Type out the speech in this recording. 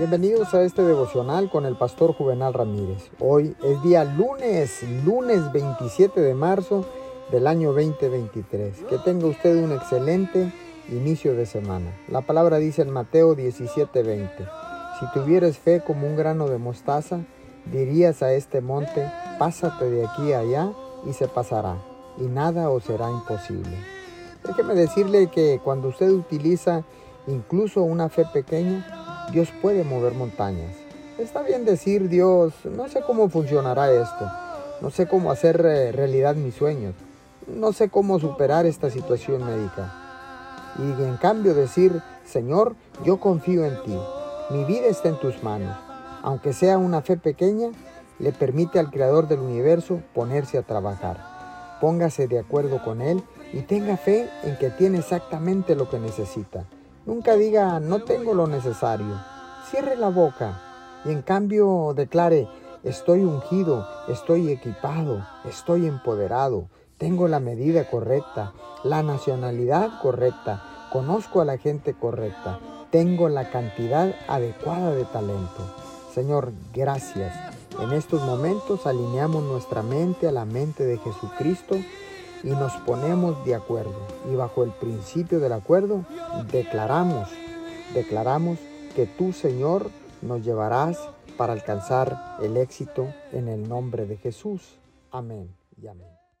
Bienvenidos a este devocional con el pastor Juvenal Ramírez. Hoy es día lunes, lunes 27 de marzo del año 2023. Que tenga usted un excelente inicio de semana. La palabra dice en Mateo 17:20, si tuvieres fe como un grano de mostaza, dirías a este monte, pásate de aquí a allá y se pasará, y nada os será imposible. Déjeme decirle que cuando usted utiliza incluso una fe pequeña, Dios puede mover montañas. Está bien decir Dios, no sé cómo funcionará esto, no sé cómo hacer eh, realidad mis sueños, no sé cómo superar esta situación médica. Y en cambio decir, Señor, yo confío en ti, mi vida está en tus manos. Aunque sea una fe pequeña, le permite al Creador del universo ponerse a trabajar. Póngase de acuerdo con Él y tenga fe en que tiene exactamente lo que necesita. Nunca diga, no tengo lo necesario. Cierre la boca y en cambio declare, estoy ungido, estoy equipado, estoy empoderado, tengo la medida correcta, la nacionalidad correcta, conozco a la gente correcta, tengo la cantidad adecuada de talento. Señor, gracias. En estos momentos alineamos nuestra mente a la mente de Jesucristo y nos ponemos de acuerdo. Y bajo el principio del acuerdo declaramos, declaramos que tú, Señor, nos llevarás para alcanzar el éxito en el nombre de Jesús. Amén y amén.